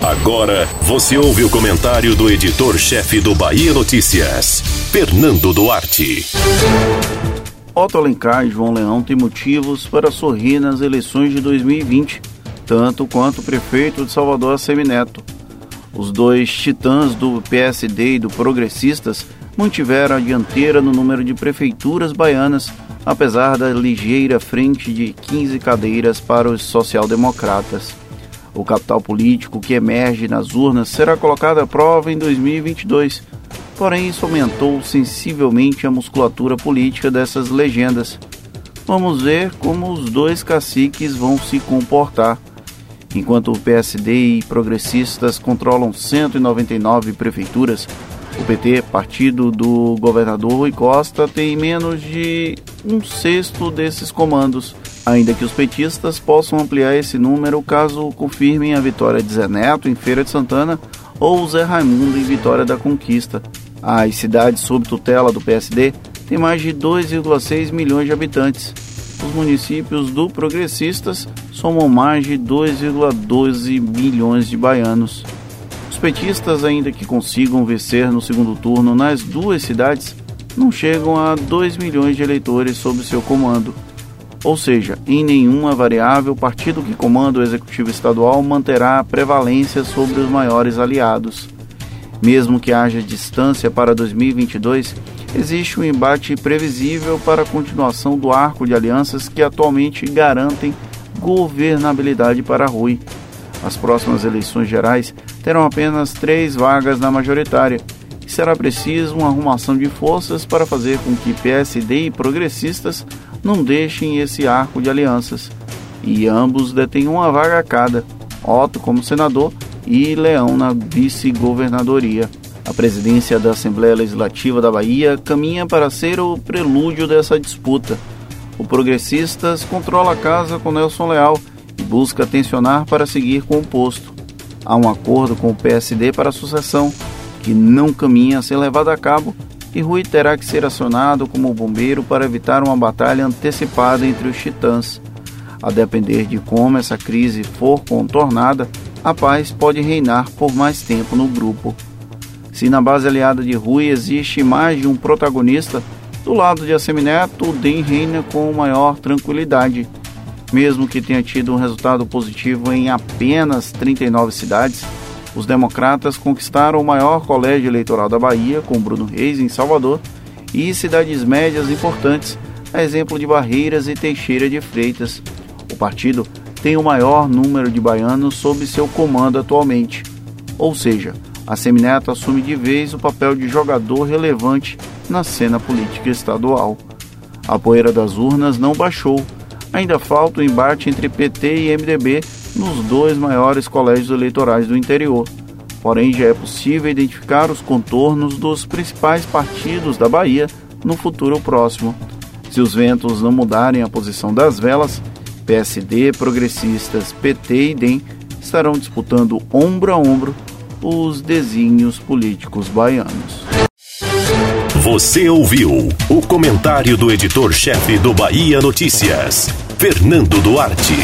Agora você ouve o comentário do editor-chefe do Bahia Notícias, Fernando Duarte. Otto Alencar e João Leão têm motivos para sorrir nas eleições de 2020, tanto quanto o prefeito de Salvador, Semineto. Os dois titãs do PSD e do Progressistas mantiveram a dianteira no número de prefeituras baianas, apesar da ligeira frente de 15 cadeiras para os social-democratas. O capital político que emerge nas urnas será colocado à prova em 2022, porém isso aumentou sensivelmente a musculatura política dessas legendas. Vamos ver como os dois caciques vão se comportar. Enquanto o PSD e progressistas controlam 199 prefeituras, o PT, partido do governador Rui Costa, tem menos de um sexto desses comandos, ainda que os petistas possam ampliar esse número caso confirmem a vitória de Zé Neto em Feira de Santana ou Zé Raimundo em Vitória da Conquista. As cidades sob tutela do PSD têm mais de 2,6 milhões de habitantes. Os municípios do Progressistas somam mais de 2,12 milhões de baianos. Os petistas, ainda que consigam vencer no segundo turno nas duas cidades, não chegam a 2 milhões de eleitores sob seu comando. Ou seja, em nenhuma variável, o partido que comanda o executivo estadual manterá a prevalência sobre os maiores aliados. Mesmo que haja distância para 2022, existe um embate previsível para a continuação do arco de alianças que atualmente garantem governabilidade para Rui. As próximas eleições gerais terão apenas três vagas na majoritária e será preciso uma arrumação de forças para fazer com que PSD e progressistas não deixem esse arco de alianças, e ambos detêm uma vaga cada, Otto como senador e Leão na vice-governadoria. A presidência da Assembleia Legislativa da Bahia caminha para ser o prelúdio dessa disputa. O Progressistas controla a casa com Nelson Leal e busca tensionar para seguir com o posto. Há um acordo com o PSD para a sucessão, que não caminha a ser levado a cabo e Rui terá que ser acionado como bombeiro para evitar uma batalha antecipada entre os titãs. A depender de como essa crise for contornada, a paz pode reinar por mais tempo no grupo. Se na base aliada de Rui existe mais de um protagonista, do lado de Assemineto, o DEM reina com maior tranquilidade. Mesmo que tenha tido um resultado positivo em apenas 39 cidades, os democratas conquistaram o maior colégio eleitoral da Bahia, com Bruno Reis, em Salvador, e cidades médias importantes, a exemplo de Barreiras e Teixeira de Freitas. O partido tem o maior número de baianos sob seu comando atualmente. Ou seja, a Semineto assume de vez o papel de jogador relevante na cena política estadual. A poeira das urnas não baixou. Ainda falta o embate entre PT e MDB nos dois maiores colégios eleitorais do interior. Porém, já é possível identificar os contornos dos principais partidos da Bahia no futuro próximo. Se os ventos não mudarem a posição das velas, PSD, progressistas, PT e DEM estarão disputando ombro a ombro os desenhos políticos baianos. Você ouviu o comentário do editor-chefe do Bahia Notícias, Fernando Duarte.